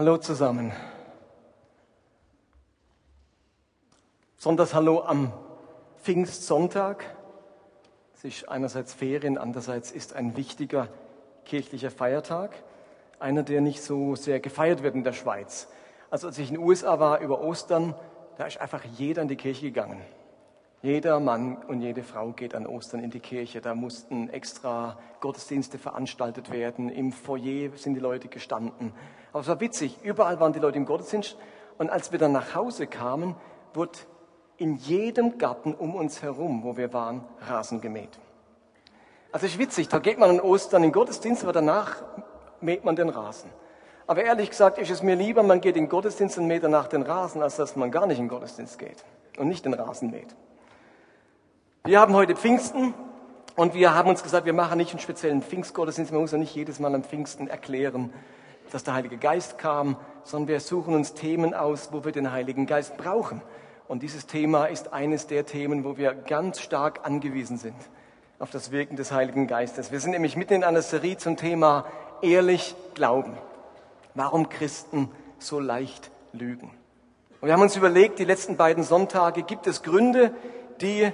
Hallo zusammen. Sonntags Hallo am Pfingstsonntag. Es ist einerseits Ferien, andererseits ist ein wichtiger kirchlicher Feiertag. Einer, der nicht so sehr gefeiert wird in der Schweiz. Also als ich in den USA war über Ostern, da ist einfach jeder in die Kirche gegangen. Jeder Mann und jede Frau geht an Ostern in die Kirche. Da mussten extra Gottesdienste veranstaltet werden. Im Foyer sind die Leute gestanden. Aber es war witzig. Überall waren die Leute im Gottesdienst. Und als wir dann nach Hause kamen, wurde in jedem Garten um uns herum, wo wir waren, Rasen gemäht. Also es ist witzig. Da geht man an Ostern in den Gottesdienst, aber danach mäht man den Rasen. Aber ehrlich gesagt ist es mir lieber, man geht in den Gottesdienst und mäht danach den Rasen, als dass man gar nicht in den Gottesdienst geht und nicht den Rasen mäht. Wir haben heute Pfingsten und wir haben uns gesagt, wir machen nicht einen speziellen Pfingstgottesdienst. Man muss ja nicht jedes Mal am Pfingsten erklären, dass der Heilige Geist kam, sondern wir suchen uns Themen aus, wo wir den Heiligen Geist brauchen. Und dieses Thema ist eines der Themen, wo wir ganz stark angewiesen sind auf das Wirken des Heiligen Geistes. Wir sind nämlich mitten in einer Serie zum Thema ehrlich glauben. Warum Christen so leicht lügen. Und wir haben uns überlegt, die letzten beiden Sonntage, gibt es Gründe, die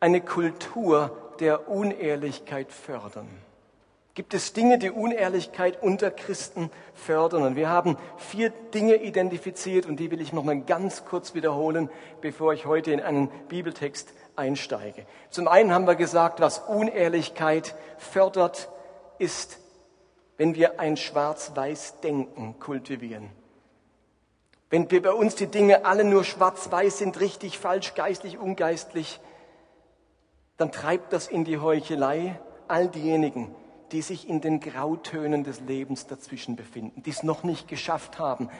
eine Kultur der Unehrlichkeit fördern? Gibt es Dinge, die Unehrlichkeit unter Christen fördern? Und wir haben vier Dinge identifiziert und die will ich nochmal ganz kurz wiederholen, bevor ich heute in einen Bibeltext einsteige. Zum einen haben wir gesagt, was Unehrlichkeit fördert, ist, wenn wir ein Schwarz-Weiß-Denken kultivieren. Wenn wir bei uns die Dinge alle nur schwarz-weiß sind, richtig, falsch, geistlich, ungeistlich, dann treibt das in die Heuchelei all diejenigen, die sich in den Grautönen des Lebens dazwischen befinden, die es noch nicht geschafft haben,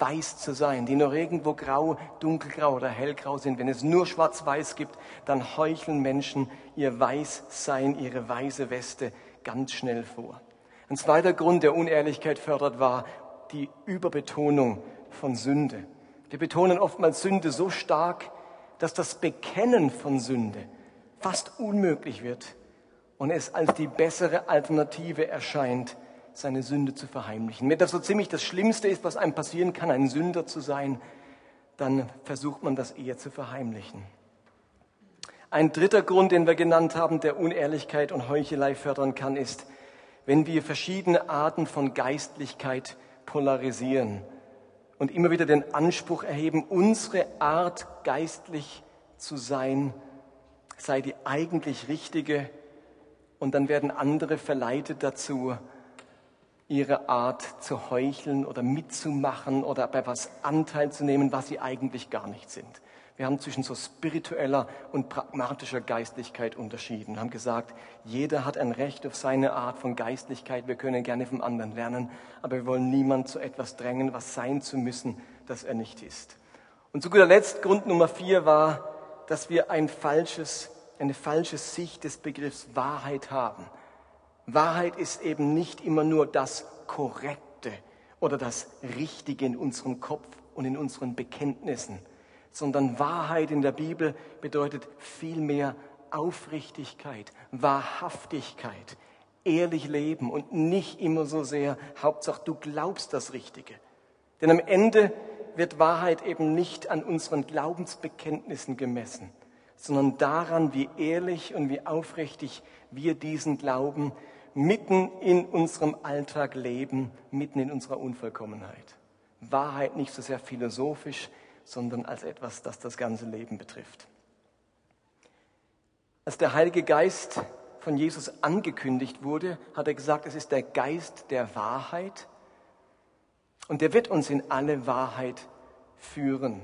weiß zu sein, die noch irgendwo grau, dunkelgrau oder hellgrau sind. Wenn es nur schwarz-weiß gibt, dann heucheln Menschen ihr Weißsein, ihre weiße Weste ganz schnell vor. Ein zweiter Grund, der Unehrlichkeit fördert, war die Überbetonung von Sünde. Wir betonen oftmals Sünde so stark, dass das Bekennen von Sünde fast unmöglich wird und es als die bessere Alternative erscheint, seine Sünde zu verheimlichen. Wenn das so ziemlich das Schlimmste ist, was einem passieren kann, ein Sünder zu sein, dann versucht man das eher zu verheimlichen. Ein dritter Grund, den wir genannt haben, der Unehrlichkeit und Heuchelei fördern kann, ist, wenn wir verschiedene Arten von Geistlichkeit polarisieren und immer wieder den Anspruch erheben, unsere Art geistlich zu sein sei die eigentlich richtige und dann werden andere verleitet dazu, ihre Art zu heucheln oder mitzumachen oder bei was Anteil zu nehmen, was sie eigentlich gar nicht sind. Wir haben zwischen so spiritueller und pragmatischer Geistlichkeit unterschieden. Wir haben gesagt, jeder hat ein Recht auf seine Art von Geistlichkeit. Wir können gerne vom anderen lernen, aber wir wollen niemand zu etwas drängen, was sein zu müssen, das er nicht ist. Und zu guter Letzt, Grund Nummer vier war, dass wir ein falsches, eine falsche Sicht des Begriffs Wahrheit haben. Wahrheit ist eben nicht immer nur das Korrekte oder das Richtige in unserem Kopf und in unseren Bekenntnissen, sondern Wahrheit in der Bibel bedeutet vielmehr Aufrichtigkeit, Wahrhaftigkeit, ehrlich leben und nicht immer so sehr, Hauptsache du glaubst das Richtige. Denn am Ende wird Wahrheit eben nicht an unseren Glaubensbekenntnissen gemessen, sondern daran, wie ehrlich und wie aufrichtig wir diesen Glauben mitten in unserem Alltag leben, mitten in unserer Unvollkommenheit. Wahrheit nicht so sehr philosophisch, sondern als etwas, das das ganze Leben betrifft. Als der Heilige Geist von Jesus angekündigt wurde, hat er gesagt, es ist der Geist der Wahrheit und der wird uns in alle Wahrheit führen.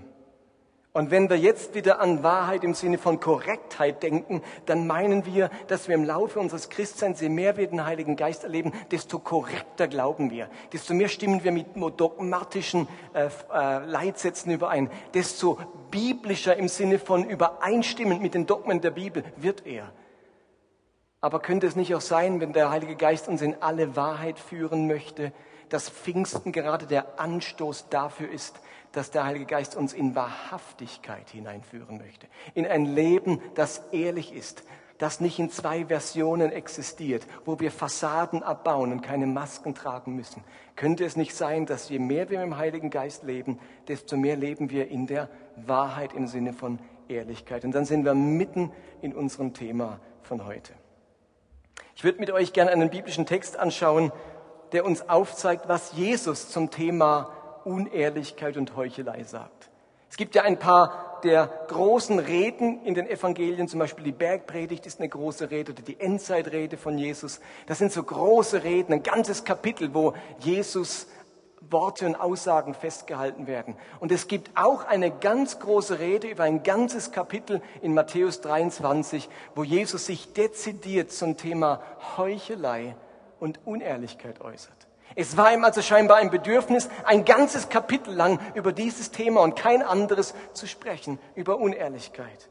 Und wenn wir jetzt wieder an Wahrheit im Sinne von Korrektheit denken, dann meinen wir, dass wir im Laufe unseres Christseins, je mehr wir den Heiligen Geist erleben, desto korrekter glauben wir. Desto mehr stimmen wir mit dogmatischen äh, äh, Leitsätzen überein. Desto biblischer im Sinne von übereinstimmend mit den Dogmen der Bibel wird er. Aber könnte es nicht auch sein, wenn der Heilige Geist uns in alle Wahrheit führen möchte, dass Pfingsten gerade der Anstoß dafür ist, dass der Heilige Geist uns in Wahrhaftigkeit hineinführen möchte. In ein Leben, das ehrlich ist, das nicht in zwei Versionen existiert, wo wir Fassaden abbauen und keine Masken tragen müssen. Könnte es nicht sein, dass je mehr wir im Heiligen Geist leben, desto mehr leben wir in der Wahrheit im Sinne von Ehrlichkeit. Und dann sind wir mitten in unserem Thema von heute. Ich würde mit euch gerne einen biblischen Text anschauen, der uns aufzeigt, was Jesus zum Thema Unehrlichkeit und Heuchelei sagt. Es gibt ja ein paar der großen Reden in den Evangelien, zum Beispiel die Bergpredigt ist eine große Rede oder die Endzeitrede von Jesus. Das sind so große Reden, ein ganzes Kapitel, wo Jesus Worte und Aussagen festgehalten werden. Und es gibt auch eine ganz große Rede über ein ganzes Kapitel in Matthäus 23, wo Jesus sich dezidiert zum Thema Heuchelei und Unehrlichkeit äußert. Es war ihm also scheinbar ein Bedürfnis, ein ganzes Kapitel lang über dieses Thema und kein anderes zu sprechen, über Unehrlichkeit.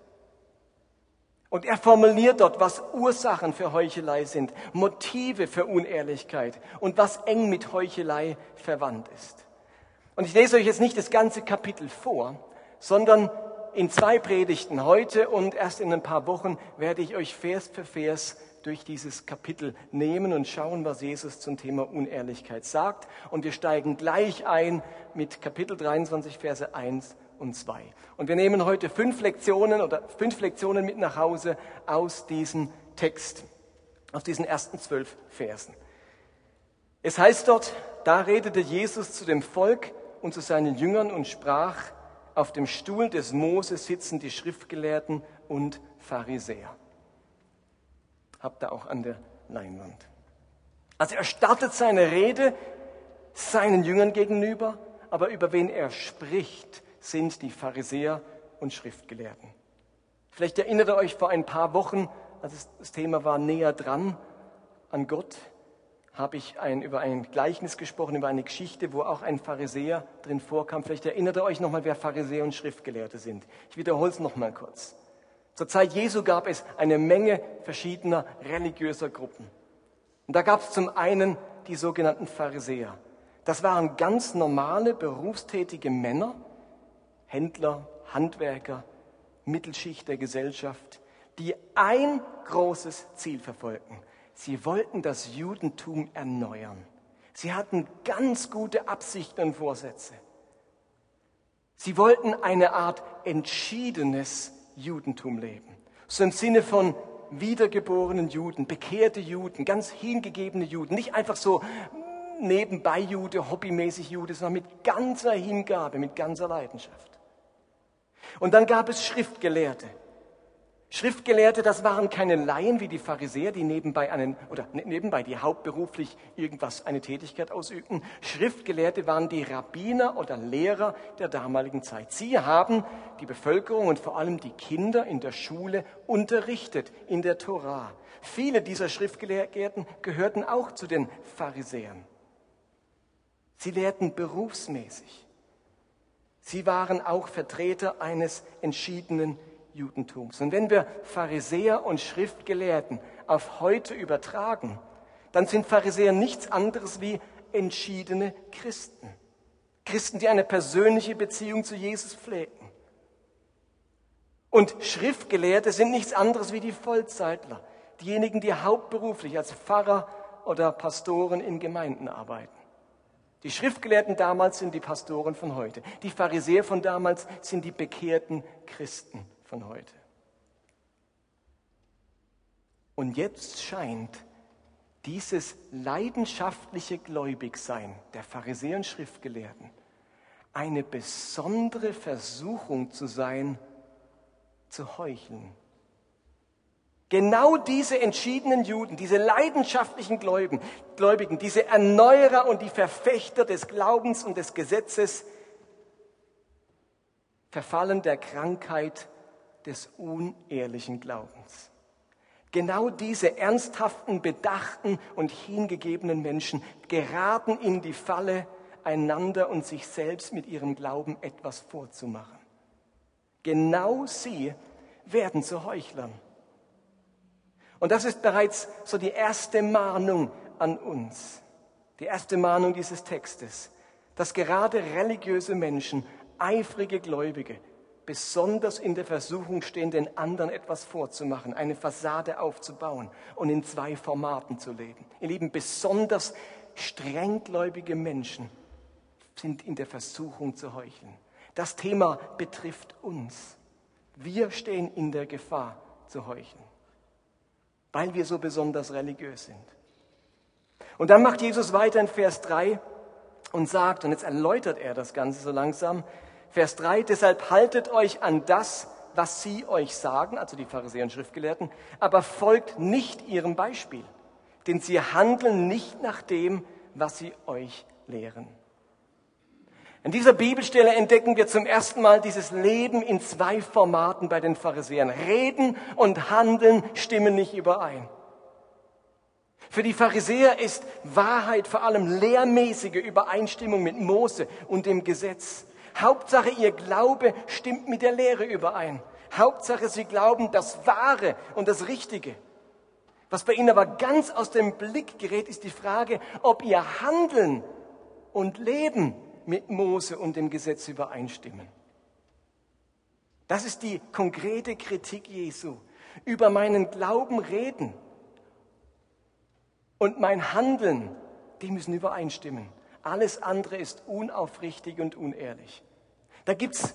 Und er formuliert dort, was Ursachen für Heuchelei sind, Motive für Unehrlichkeit und was eng mit Heuchelei verwandt ist. Und ich lese euch jetzt nicht das ganze Kapitel vor, sondern in zwei Predigten heute und erst in ein paar Wochen werde ich euch Vers für Vers durch dieses Kapitel nehmen und schauen, was Jesus zum Thema Unehrlichkeit sagt. Und wir steigen gleich ein mit Kapitel 23, Verse 1 und 2. Und wir nehmen heute fünf Lektionen oder fünf Lektionen mit nach Hause aus diesem Text, aus diesen ersten zwölf Versen. Es heißt dort, da redete Jesus zu dem Volk und zu seinen Jüngern und sprach, auf dem Stuhl des Moses sitzen die Schriftgelehrten und Pharisäer habt ihr auch an der Leinwand. Also er startet seine Rede seinen Jüngern gegenüber, aber über wen er spricht, sind die Pharisäer und Schriftgelehrten. Vielleicht erinnert ihr euch vor ein paar Wochen, als das Thema war näher dran an Gott, habe ich ein, über ein Gleichnis gesprochen, über eine Geschichte, wo auch ein Pharisäer drin vorkam. Vielleicht erinnert ihr euch nochmal, wer Pharisäer und Schriftgelehrte sind. Ich wiederhole es nochmal kurz. Zur Zeit Jesu gab es eine Menge verschiedener religiöser Gruppen. Und da gab es zum einen die sogenannten Pharisäer. Das waren ganz normale berufstätige Männer, Händler, Handwerker, Mittelschicht der Gesellschaft, die ein großes Ziel verfolgten. Sie wollten das Judentum erneuern. Sie hatten ganz gute Absichten und Vorsätze. Sie wollten eine Art entschiedenes Judentum leben. So im Sinne von wiedergeborenen Juden, bekehrte Juden, ganz hingegebene Juden, nicht einfach so nebenbei Jude, hobbymäßig Jude, sondern mit ganzer Hingabe, mit ganzer Leidenschaft. Und dann gab es Schriftgelehrte, Schriftgelehrte, das waren keine Laien wie die Pharisäer, die nebenbei einen, oder ne, nebenbei, die hauptberuflich irgendwas, eine Tätigkeit ausübten. Schriftgelehrte waren die Rabbiner oder Lehrer der damaligen Zeit. Sie haben die Bevölkerung und vor allem die Kinder in der Schule unterrichtet, in der Torah. Viele dieser Schriftgelehrten gehörten auch zu den Pharisäern. Sie lehrten berufsmäßig. Sie waren auch Vertreter eines entschiedenen Judentums. Und wenn wir Pharisäer und Schriftgelehrten auf heute übertragen, dann sind Pharisäer nichts anderes wie entschiedene Christen. Christen, die eine persönliche Beziehung zu Jesus pflegen. Und Schriftgelehrte sind nichts anderes wie die Vollzeitler, diejenigen, die hauptberuflich als Pfarrer oder Pastoren in Gemeinden arbeiten. Die Schriftgelehrten damals sind die Pastoren von heute. Die Pharisäer von damals sind die bekehrten Christen von heute. Und jetzt scheint dieses leidenschaftliche Gläubigsein der Pharisäer und Schriftgelehrten eine besondere Versuchung zu sein, zu heucheln. Genau diese entschiedenen Juden, diese leidenschaftlichen Gläubigen, Gläubigen, diese Erneuerer und die Verfechter des Glaubens und des Gesetzes verfallen der Krankheit des unehrlichen Glaubens. Genau diese ernsthaften, bedachten und hingegebenen Menschen geraten in die Falle, einander und sich selbst mit ihrem Glauben etwas vorzumachen. Genau sie werden zu Heuchlern. Und das ist bereits so die erste Mahnung an uns, die erste Mahnung dieses Textes, dass gerade religiöse Menschen, eifrige Gläubige, besonders in der Versuchung stehen, den anderen etwas vorzumachen, eine Fassade aufzubauen und in zwei Formaten zu leben. Ihr Lieben, besonders strenggläubige Menschen sind in der Versuchung zu heucheln. Das Thema betrifft uns. Wir stehen in der Gefahr zu heucheln, weil wir so besonders religiös sind. Und dann macht Jesus weiter in Vers 3 und sagt, und jetzt erläutert er das Ganze so langsam, Vers 3, deshalb haltet euch an das, was sie euch sagen, also die Pharisäer und Schriftgelehrten, aber folgt nicht ihrem Beispiel, denn sie handeln nicht nach dem, was sie euch lehren. In dieser Bibelstelle entdecken wir zum ersten Mal dieses Leben in zwei Formaten bei den Pharisäern. Reden und Handeln stimmen nicht überein. Für die Pharisäer ist Wahrheit vor allem lehrmäßige Übereinstimmung mit Mose und dem Gesetz. Hauptsache, ihr Glaube stimmt mit der Lehre überein. Hauptsache, sie glauben das Wahre und das Richtige. Was bei ihnen aber ganz aus dem Blick gerät, ist die Frage, ob ihr Handeln und Leben mit Mose und dem Gesetz übereinstimmen. Das ist die konkrete Kritik Jesu. Über meinen Glauben reden und mein Handeln, die müssen übereinstimmen. Alles andere ist unaufrichtig und unehrlich. Da gibt's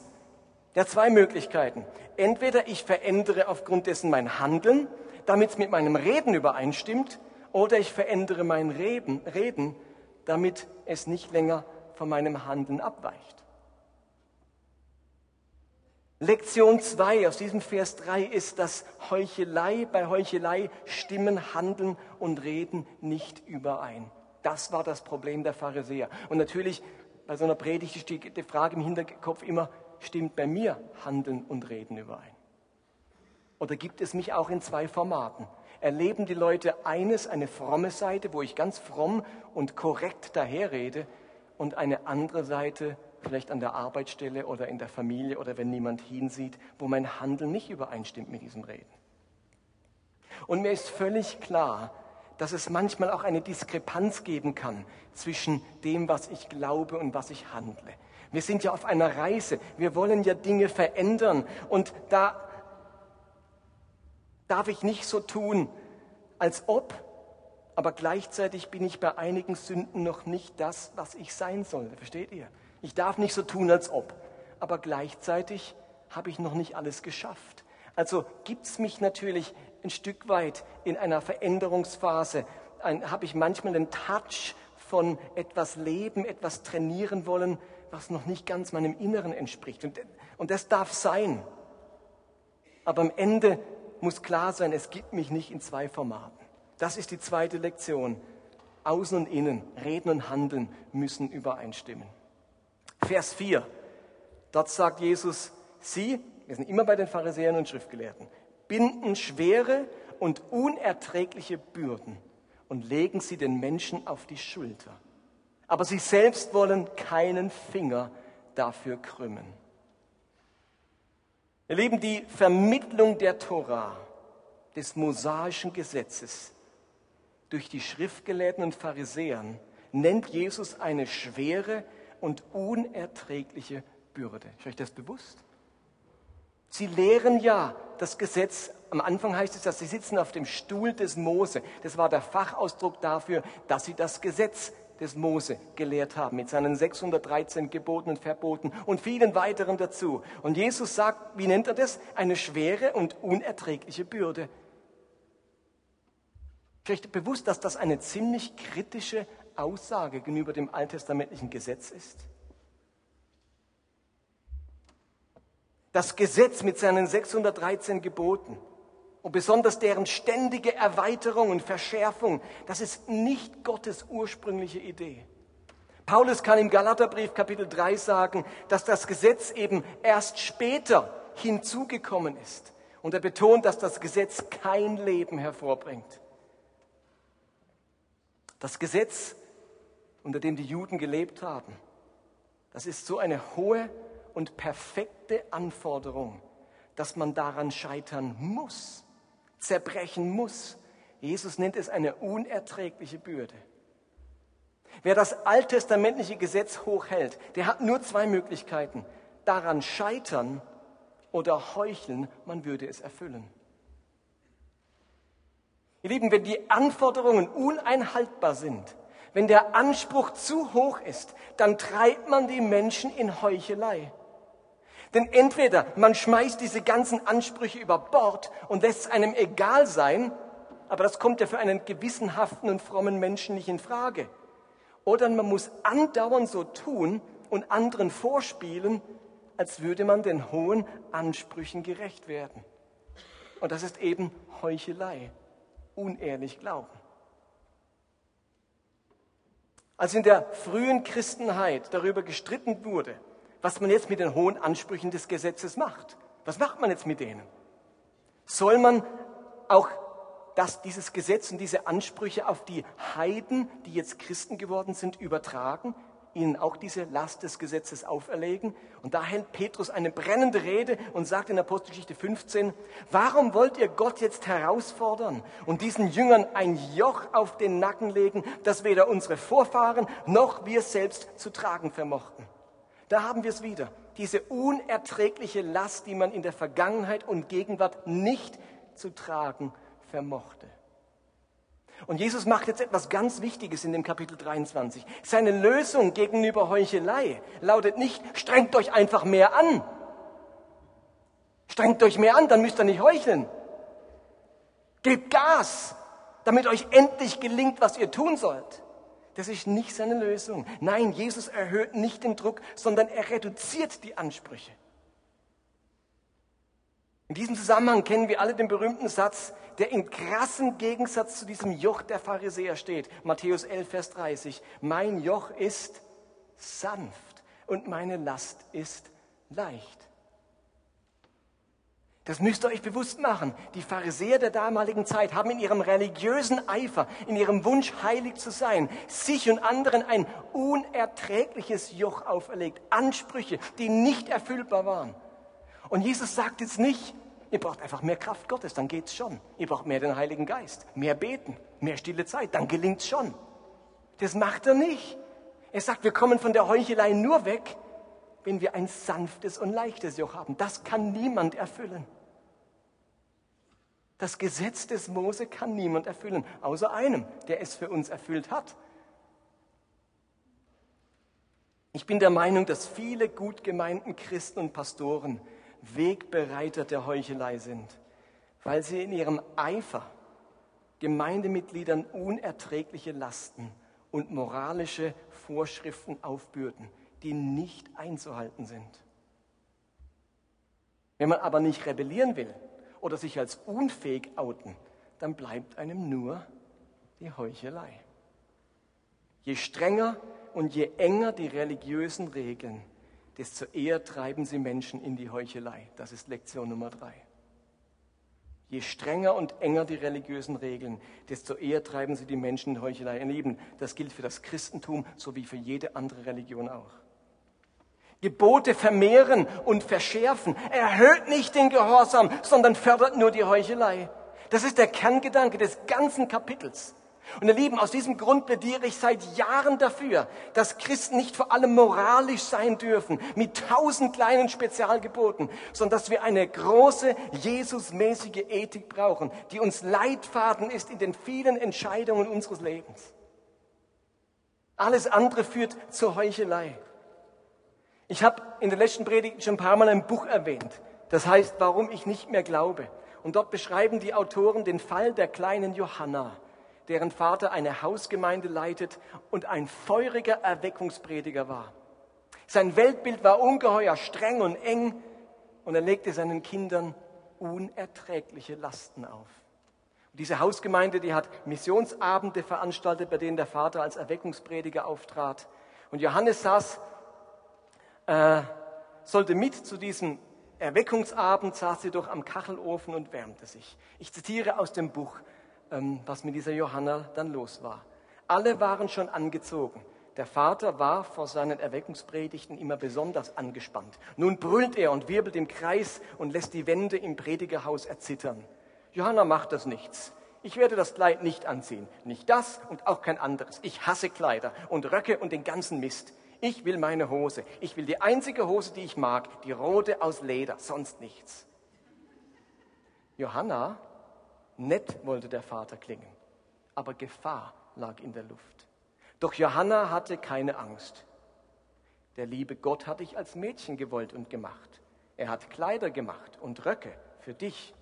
ja zwei Möglichkeiten. Entweder ich verändere aufgrund dessen mein Handeln, damit es mit meinem Reden übereinstimmt, oder ich verändere mein Reden, Reden, damit es nicht länger von meinem Handeln abweicht. Lektion 2 aus diesem Vers 3 ist, dass Heuchelei, bei Heuchelei stimmen Handeln und Reden nicht überein. Das war das Problem der Pharisäer. Und natürlich bei so einer Predigt steht die Frage im Hinterkopf immer, stimmt bei mir Handeln und Reden überein? Oder gibt es mich auch in zwei Formaten? Erleben die Leute eines, eine fromme Seite, wo ich ganz fromm und korrekt daherrede, und eine andere Seite, vielleicht an der Arbeitsstelle oder in der Familie oder wenn niemand hinsieht, wo mein Handeln nicht übereinstimmt mit diesem Reden. Und mir ist völlig klar, dass es manchmal auch eine Diskrepanz geben kann zwischen dem, was ich glaube und was ich handle. Wir sind ja auf einer Reise. Wir wollen ja Dinge verändern. Und da darf ich nicht so tun, als ob, aber gleichzeitig bin ich bei einigen Sünden noch nicht das, was ich sein sollte. Versteht ihr? Ich darf nicht so tun, als ob. Aber gleichzeitig habe ich noch nicht alles geschafft. Also gibt es mich natürlich ein Stück weit in einer Veränderungsphase. Habe ich manchmal den Touch von etwas leben, etwas trainieren wollen, was noch nicht ganz meinem Inneren entspricht. Und, und das darf sein. Aber am Ende muss klar sein, es gibt mich nicht in zwei Formaten. Das ist die zweite Lektion. Außen und Innen, Reden und Handeln müssen übereinstimmen. Vers 4. Dort sagt Jesus, Sie, wir sind immer bei den Pharisäern und Schriftgelehrten, binden schwere und unerträgliche Bürden und legen sie den Menschen auf die Schulter. Aber sie selbst wollen keinen Finger dafür krümmen. Ihr Lieben, die Vermittlung der Torah, des mosaischen Gesetzes, durch die Schriftgelehrten und Pharisäern nennt Jesus eine schwere und unerträgliche Bürde. Ist euch das bewusst? Sie lehren ja das Gesetz. Am Anfang heißt es, dass sie sitzen auf dem Stuhl des Mose. Das war der Fachausdruck dafür, dass sie das Gesetz des Mose gelehrt haben, mit seinen 613 Geboten und Verboten und vielen weiteren dazu. Und Jesus sagt, wie nennt er das? Eine schwere und unerträgliche Bürde. Vielleicht bewusst, dass das eine ziemlich kritische Aussage gegenüber dem alttestamentlichen Gesetz ist? Das Gesetz mit seinen 613 Geboten und besonders deren ständige Erweiterung und Verschärfung, das ist nicht Gottes ursprüngliche Idee. Paulus kann im Galaterbrief Kapitel 3 sagen, dass das Gesetz eben erst später hinzugekommen ist. Und er betont, dass das Gesetz kein Leben hervorbringt. Das Gesetz unter dem die Juden gelebt haben. Das ist so eine hohe und perfekte Anforderung, dass man daran scheitern muss, zerbrechen muss. Jesus nennt es eine unerträgliche Bürde. Wer das alttestamentliche Gesetz hochhält, der hat nur zwei Möglichkeiten. Daran scheitern oder heucheln, man würde es erfüllen. Ihr Lieben, wenn die Anforderungen uneinhaltbar sind, wenn der Anspruch zu hoch ist, dann treibt man die Menschen in Heuchelei. Denn entweder man schmeißt diese ganzen Ansprüche über Bord und lässt es einem egal sein, aber das kommt ja für einen gewissenhaften und frommen Menschen nicht in Frage. Oder man muss andauernd so tun und anderen vorspielen, als würde man den hohen Ansprüchen gerecht werden. Und das ist eben Heuchelei, unehrlich glauben. Als in der frühen Christenheit darüber gestritten wurde, was man jetzt mit den hohen Ansprüchen des Gesetzes macht, was macht man jetzt mit denen? Soll man auch das, dieses Gesetz und diese Ansprüche auf die Heiden, die jetzt Christen geworden sind, übertragen? ihnen auch diese Last des Gesetzes auferlegen. Und da hält Petrus eine brennende Rede und sagt in Apostelgeschichte 15, warum wollt ihr Gott jetzt herausfordern und diesen Jüngern ein Joch auf den Nacken legen, das weder unsere Vorfahren noch wir selbst zu tragen vermochten? Da haben wir es wieder. Diese unerträgliche Last, die man in der Vergangenheit und Gegenwart nicht zu tragen vermochte. Und Jesus macht jetzt etwas ganz Wichtiges in dem Kapitel 23. Seine Lösung gegenüber Heuchelei lautet nicht, strengt euch einfach mehr an. Strengt euch mehr an, dann müsst ihr nicht heucheln. Gebt Gas, damit euch endlich gelingt, was ihr tun sollt. Das ist nicht seine Lösung. Nein, Jesus erhöht nicht den Druck, sondern er reduziert die Ansprüche. In diesem Zusammenhang kennen wir alle den berühmten Satz, der in krassem Gegensatz zu diesem Joch der Pharisäer steht. Matthäus 11, Vers 30. Mein Joch ist sanft und meine Last ist leicht. Das müsst ihr euch bewusst machen. Die Pharisäer der damaligen Zeit haben in ihrem religiösen Eifer, in ihrem Wunsch, heilig zu sein, sich und anderen ein unerträgliches Joch auferlegt. Ansprüche, die nicht erfüllbar waren. Und Jesus sagt jetzt nicht, Ihr braucht einfach mehr Kraft Gottes, dann geht's schon. Ihr braucht mehr den Heiligen Geist, mehr beten, mehr stille Zeit, dann gelingt's schon. Das macht er nicht. Er sagt, wir kommen von der Heuchelei nur weg, wenn wir ein sanftes und leichtes Joch haben. Das kann niemand erfüllen. Das Gesetz des Mose kann niemand erfüllen, außer einem, der es für uns erfüllt hat. Ich bin der Meinung, dass viele gut gemeinten Christen und Pastoren Wegbereiter der Heuchelei sind, weil sie in ihrem Eifer Gemeindemitgliedern unerträgliche Lasten und moralische Vorschriften aufbürden, die nicht einzuhalten sind. Wenn man aber nicht rebellieren will oder sich als unfähig outen, dann bleibt einem nur die Heuchelei. Je strenger und je enger die religiösen Regeln, desto eher treiben sie Menschen in die Heuchelei. Das ist Lektion Nummer drei. Je strenger und enger die religiösen Regeln, desto eher treiben sie die Menschen in Heuchelei. Ihr Lieben, das gilt für das Christentum sowie für jede andere Religion auch. Gebote vermehren und verschärfen erhöht nicht den Gehorsam, sondern fördert nur die Heuchelei. Das ist der Kerngedanke des ganzen Kapitels. Und ihr Lieben, aus diesem Grund plädiere ich seit Jahren dafür, dass Christen nicht vor allem moralisch sein dürfen, mit tausend kleinen Spezialgeboten, sondern dass wir eine große Jesusmäßige Ethik brauchen, die uns Leitfaden ist in den vielen Entscheidungen unseres Lebens. Alles andere führt zur Heuchelei. Ich habe in der letzten Predigt schon ein paar Mal ein Buch erwähnt. Das heißt, warum ich nicht mehr glaube. Und dort beschreiben die Autoren den Fall der kleinen Johanna deren Vater eine Hausgemeinde leitet und ein feuriger Erweckungsprediger war. Sein Weltbild war ungeheuer streng und eng und er legte seinen Kindern unerträgliche Lasten auf. Und diese Hausgemeinde, die hat Missionsabende veranstaltet, bei denen der Vater als Erweckungsprediger auftrat. Und Johannes saß, äh, sollte mit zu diesem Erweckungsabend, saß sie doch am Kachelofen und wärmte sich. Ich zitiere aus dem Buch ähm, was mit dieser Johanna dann los war. Alle waren schon angezogen. Der Vater war vor seinen Erweckungspredigten immer besonders angespannt. Nun brüllt er und wirbelt im Kreis und lässt die Wände im Predigerhaus erzittern. Johanna macht das nichts. Ich werde das Kleid nicht anziehen. Nicht das und auch kein anderes. Ich hasse Kleider und Röcke und den ganzen Mist. Ich will meine Hose. Ich will die einzige Hose, die ich mag, die rote aus Leder, sonst nichts. Johanna, nett wollte der Vater klingen, aber Gefahr lag in der Luft. Doch Johanna hatte keine Angst. Der liebe Gott hat dich als Mädchen gewollt und gemacht. Er hat Kleider gemacht und Röcke für dich.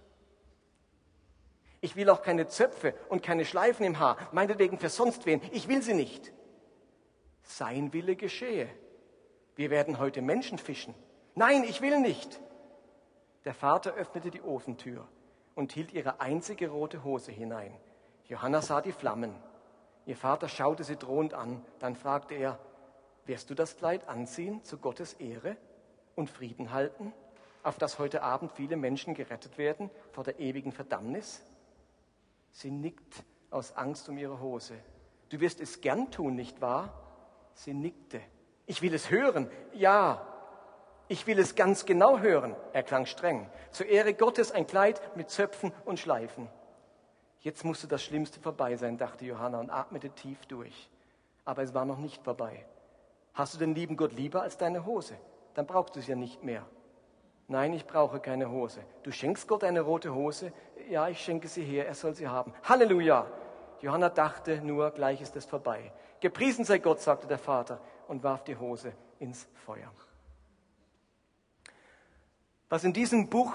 Ich will auch keine Zöpfe und keine Schleifen im Haar, meinetwegen für sonst wen. Ich will sie nicht. Sein Wille geschehe. Wir werden heute Menschen fischen. Nein, ich will nicht. Der Vater öffnete die Ofentür und hielt ihre einzige rote Hose hinein. Johanna sah die Flammen. Ihr Vater schaute sie drohend an. Dann fragte er, wirst du das Kleid anziehen zu Gottes Ehre und Frieden halten, auf dass heute Abend viele Menschen gerettet werden vor der ewigen Verdammnis? Sie nickt aus Angst um ihre Hose. Du wirst es gern tun, nicht wahr? Sie nickte. Ich will es hören. Ja, ich will es ganz genau hören. Er klang streng. Zur Ehre Gottes ein Kleid mit Zöpfen und Schleifen. Jetzt musste das Schlimmste vorbei sein, dachte Johanna und atmete tief durch. Aber es war noch nicht vorbei. Hast du den lieben Gott lieber als deine Hose? Dann brauchst du es ja nicht mehr. Nein, ich brauche keine Hose. Du schenkst Gott eine rote Hose? Ja, ich schenke sie her, er soll sie haben. Halleluja! Johanna dachte nur, gleich ist es vorbei. Gepriesen sei Gott, sagte der Vater und warf die Hose ins Feuer. Was in diesem Buch,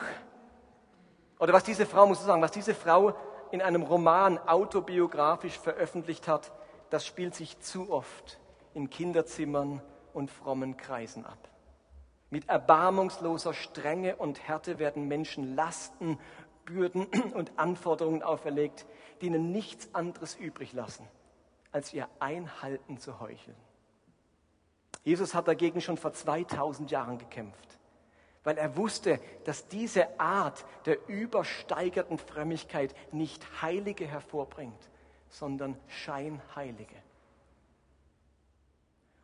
oder was diese Frau, muss ich sagen, was diese Frau in einem Roman autobiografisch veröffentlicht hat, das spielt sich zu oft in Kinderzimmern und frommen Kreisen ab. Mit erbarmungsloser Strenge und Härte werden Menschen Lasten, Bürden und Anforderungen auferlegt, die ihnen nichts anderes übrig lassen, als ihr Einhalten zu heucheln. Jesus hat dagegen schon vor 2000 Jahren gekämpft weil er wusste, dass diese Art der übersteigerten Frömmigkeit nicht Heilige hervorbringt, sondern Scheinheilige.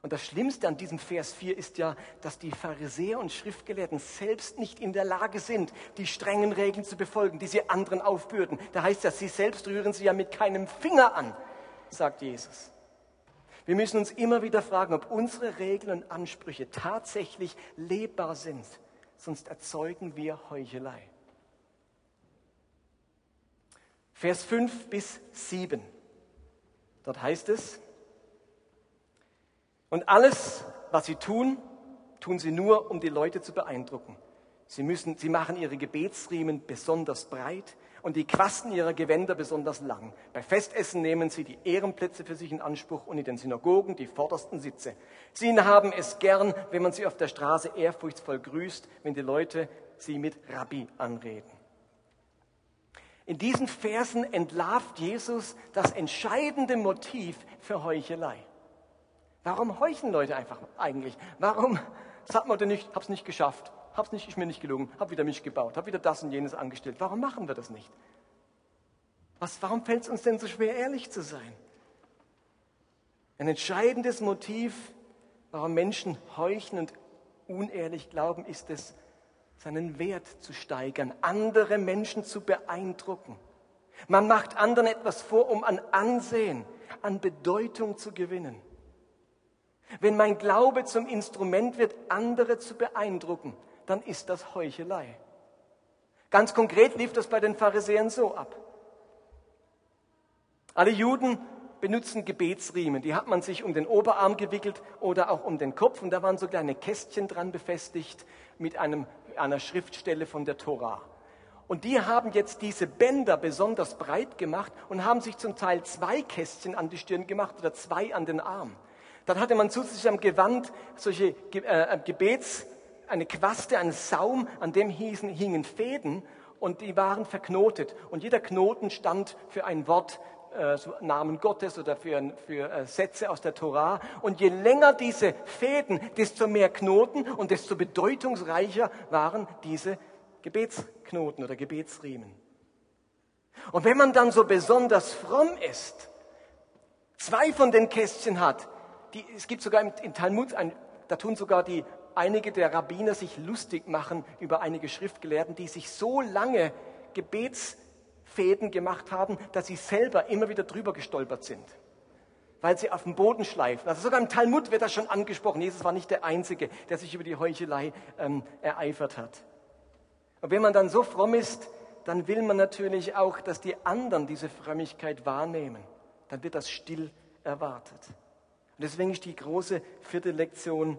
Und das Schlimmste an diesem Vers 4 ist ja, dass die Pharisäer und Schriftgelehrten selbst nicht in der Lage sind, die strengen Regeln zu befolgen, die sie anderen aufbürden. Da heißt ja, sie selbst rühren sie ja mit keinem Finger an, sagt Jesus. Wir müssen uns immer wieder fragen, ob unsere Regeln und Ansprüche tatsächlich lebbar sind sonst erzeugen wir Heuchelei. Vers 5 bis 7. Dort heißt es, und alles, was sie tun, tun sie nur, um die Leute zu beeindrucken. Sie, müssen, sie machen ihre Gebetsriemen besonders breit und die Quasten ihrer Gewänder besonders lang. Bei Festessen nehmen sie die Ehrenplätze für sich in Anspruch und in den Synagogen die vordersten Sitze. Sie haben es gern, wenn man sie auf der Straße ehrfurchtsvoll grüßt, wenn die Leute sie mit Rabbi anreden. In diesen Versen entlarvt Jesus das entscheidende Motiv für Heuchelei. Warum heucheln Leute einfach eigentlich? Warum sagt man denn nicht, hab's nicht geschafft? Hab's nicht, ist mir nicht gelungen, hab wieder mich gebaut, hab wieder das und jenes angestellt. Warum machen wir das nicht? Was, warum fällt es uns denn so schwer, ehrlich zu sein? Ein entscheidendes Motiv, warum Menschen heucheln und unehrlich glauben, ist es, seinen Wert zu steigern, andere Menschen zu beeindrucken. Man macht anderen etwas vor, um an Ansehen, an Bedeutung zu gewinnen. Wenn mein Glaube zum Instrument wird, andere zu beeindrucken, dann ist das Heuchelei. Ganz konkret lief das bei den Pharisäern so ab. Alle Juden benutzen Gebetsriemen. Die hat man sich um den Oberarm gewickelt oder auch um den Kopf. Und da waren so kleine Kästchen dran befestigt mit einem, einer Schriftstelle von der Tora. Und die haben jetzt diese Bänder besonders breit gemacht und haben sich zum Teil zwei Kästchen an die Stirn gemacht oder zwei an den Arm. Dann hatte man zusätzlich am Gewand solche äh, Gebets, eine Quaste, ein Saum, an dem hießen, hingen Fäden und die waren verknotet. Und jeder Knoten stand für ein Wort, äh, so Namen Gottes oder für, für äh, Sätze aus der Torah. Und je länger diese Fäden, desto mehr Knoten und desto bedeutungsreicher waren diese Gebetsknoten oder Gebetsriemen. Und wenn man dann so besonders fromm ist, zwei von den Kästchen hat, die, es gibt sogar im, im Talmud, ein, da tun sogar die einige der Rabbiner sich lustig machen über einige Schriftgelehrten, die sich so lange Gebetsfäden gemacht haben, dass sie selber immer wieder drüber gestolpert sind. weil sie auf dem Boden schleifen. Also sogar im Talmud wird das schon angesprochen. Jesus war nicht der Einzige, der sich über die Heuchelei ähm, ereifert hat. Und wenn man dann so fromm ist, dann will man natürlich auch, dass die anderen diese Frömmigkeit wahrnehmen. Dann wird das still erwartet. Und deswegen ist die große vierte Lektion,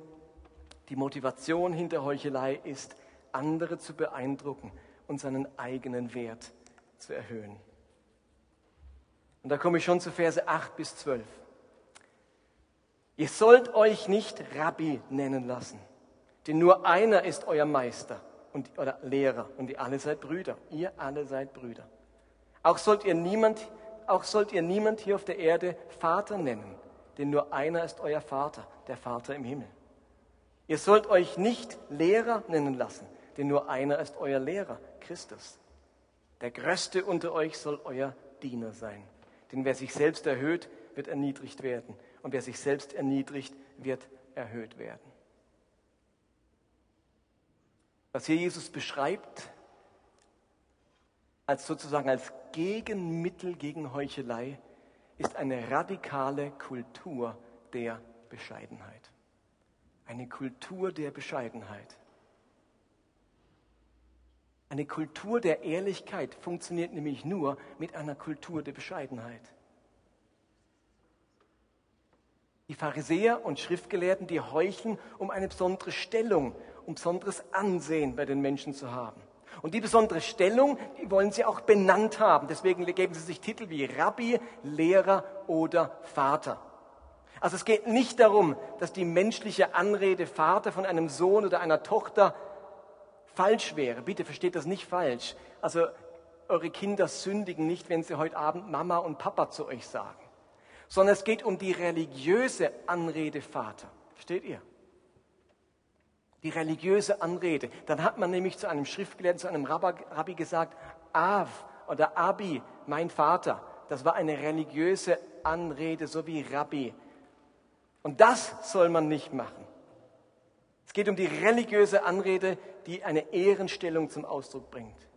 die Motivation hinter Heuchelei ist, andere zu beeindrucken und seinen eigenen Wert zu erhöhen. Und da komme ich schon zu Verse 8 bis 12. Ihr sollt euch nicht Rabbi nennen lassen, denn nur einer ist euer Meister und, oder Lehrer und ihr alle seid Brüder. Ihr alle seid Brüder. Auch sollt ihr niemand, auch sollt ihr niemand hier auf der Erde Vater nennen, denn nur einer ist euer Vater, der Vater im Himmel. Ihr sollt euch nicht Lehrer nennen lassen, denn nur einer ist euer Lehrer, Christus. Der Größte unter euch soll euer Diener sein. Denn wer sich selbst erhöht, wird erniedrigt werden und wer sich selbst erniedrigt, wird erhöht werden. Was hier Jesus beschreibt, als sozusagen als Gegenmittel gegen Heuchelei, ist eine radikale Kultur der Bescheidenheit. Eine Kultur der Bescheidenheit. Eine Kultur der Ehrlichkeit funktioniert nämlich nur mit einer Kultur der Bescheidenheit. Die Pharisäer und Schriftgelehrten, die heucheln, um eine besondere Stellung, um besonderes Ansehen bei den Menschen zu haben. Und die besondere Stellung, die wollen sie auch benannt haben. Deswegen geben sie sich Titel wie Rabbi, Lehrer oder Vater. Also es geht nicht darum, dass die menschliche Anrede Vater von einem Sohn oder einer Tochter falsch wäre. Bitte versteht das nicht falsch. Also eure Kinder sündigen nicht, wenn sie heute Abend Mama und Papa zu euch sagen sondern es geht um die religiöse Anrede Vater. Versteht ihr? Die religiöse Anrede. Dann hat man nämlich zu einem Schriftgelehrten, zu einem Rabbi gesagt, Av oder Abi, mein Vater. Das war eine religiöse Anrede, so wie Rabbi. Und das soll man nicht machen. Es geht um die religiöse Anrede, die eine Ehrenstellung zum Ausdruck bringt.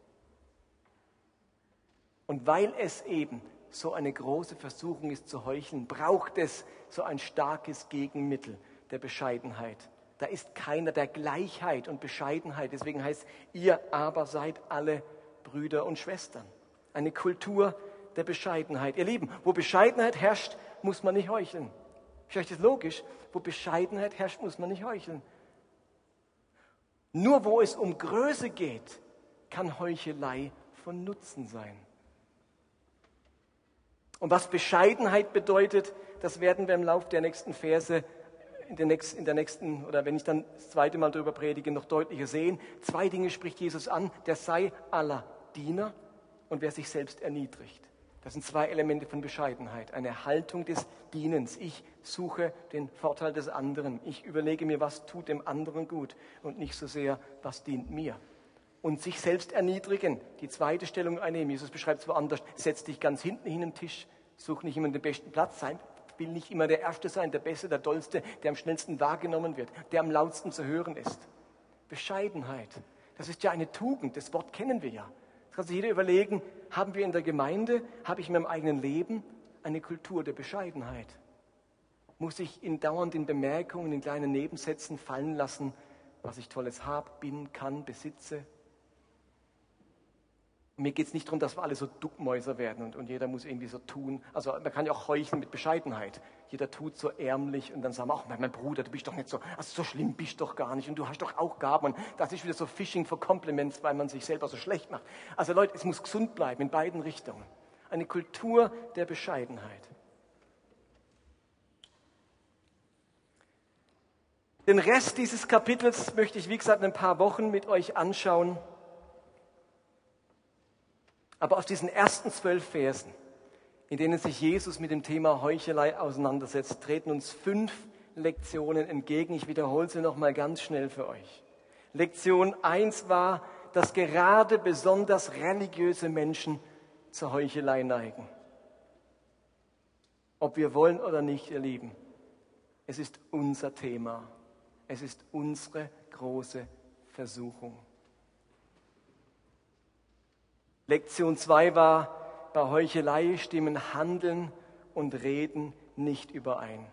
Und weil es eben so eine große Versuchung ist zu heucheln, braucht es so ein starkes Gegenmittel der Bescheidenheit. Da ist keiner der Gleichheit und Bescheidenheit. Deswegen heißt, ihr aber seid alle Brüder und Schwestern. Eine Kultur der Bescheidenheit. Ihr Lieben, wo Bescheidenheit herrscht, muss man nicht heucheln. Ist euch logisch? Wo Bescheidenheit herrscht, muss man nicht heucheln. Nur wo es um Größe geht, kann Heuchelei von Nutzen sein. Und was Bescheidenheit bedeutet, das werden wir im Lauf der nächsten Verse in der, nächsten, in der nächsten, oder wenn ich dann das zweite Mal darüber predige, noch deutlicher sehen. Zwei Dinge spricht Jesus an. Der sei aller Diener und wer sich selbst erniedrigt. Das sind zwei Elemente von Bescheidenheit. Eine Haltung des Dienens. Ich suche den Vorteil des anderen. Ich überlege mir, was tut dem anderen gut und nicht so sehr, was dient mir und sich selbst erniedrigen, die zweite Stellung einnehmen. Jesus beschreibt es woanders, setz dich ganz hinten hin am Tisch, such nicht immer den besten Platz sein, will nicht immer der Erste sein, der Beste, der Dollste, der am schnellsten wahrgenommen wird, der am lautsten zu hören ist. Bescheidenheit, das ist ja eine Tugend, das Wort kennen wir ja. Das kann sich jeder überlegen, haben wir in der Gemeinde, habe ich in meinem eigenen Leben eine Kultur der Bescheidenheit? Muss ich in dauernden Bemerkungen, in kleinen Nebensätzen fallen lassen, was ich Tolles habe, bin, kann, besitze, mir geht es nicht darum, dass wir alle so Duckmäuser werden und, und jeder muss irgendwie so tun. Also man kann ja auch heucheln mit Bescheidenheit. Jeder tut so ärmlich und dann sagen wir auch, mein Bruder, du bist doch nicht so, also so schlimm bist du doch gar nicht und du hast doch auch Gaben. Und das ist wieder so Fishing for Compliments, weil man sich selber so schlecht macht. Also Leute, es muss gesund bleiben in beiden Richtungen. Eine Kultur der Bescheidenheit. Den Rest dieses Kapitels möchte ich, wie gesagt, in ein paar Wochen mit euch anschauen. Aber aus diesen ersten zwölf Versen, in denen sich Jesus mit dem Thema Heuchelei auseinandersetzt, treten uns fünf Lektionen entgegen. Ich wiederhole sie nochmal ganz schnell für euch. Lektion eins war, dass gerade besonders religiöse Menschen zur Heuchelei neigen. Ob wir wollen oder nicht, ihr Lieben, es ist unser Thema. Es ist unsere große Versuchung. Lektion 2 war, bei Heuchelei stimmen Handeln und Reden nicht überein.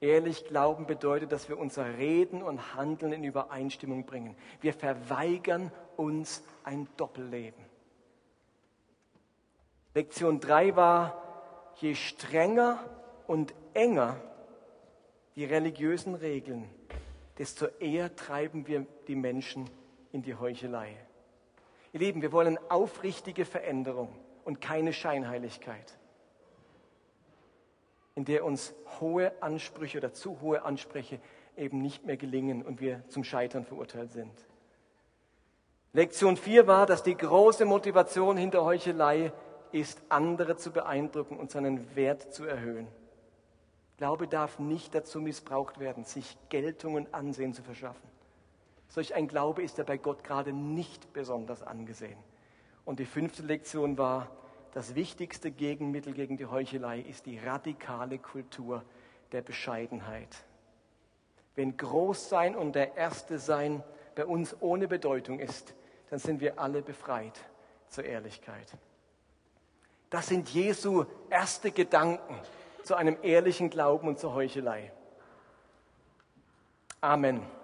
Ehrlich glauben bedeutet, dass wir unser Reden und Handeln in Übereinstimmung bringen. Wir verweigern uns ein Doppelleben. Lektion 3 war, je strenger und enger die religiösen Regeln, desto eher treiben wir die Menschen in die Heuchelei. Ihr Lieben, wir wollen aufrichtige Veränderung und keine Scheinheiligkeit, in der uns hohe Ansprüche oder zu hohe Ansprüche eben nicht mehr gelingen und wir zum Scheitern verurteilt sind. Lektion 4 war, dass die große Motivation hinter Heuchelei ist, andere zu beeindrucken und seinen Wert zu erhöhen. Glaube darf nicht dazu missbraucht werden, sich Geltung und Ansehen zu verschaffen. Solch ein Glaube ist ja bei Gott gerade nicht besonders angesehen. Und die fünfte Lektion war, das wichtigste Gegenmittel gegen die Heuchelei ist die radikale Kultur der Bescheidenheit. Wenn Großsein und der Erste sein bei uns ohne Bedeutung ist, dann sind wir alle befreit zur Ehrlichkeit. Das sind Jesu erste Gedanken zu einem ehrlichen Glauben und zur Heuchelei. Amen.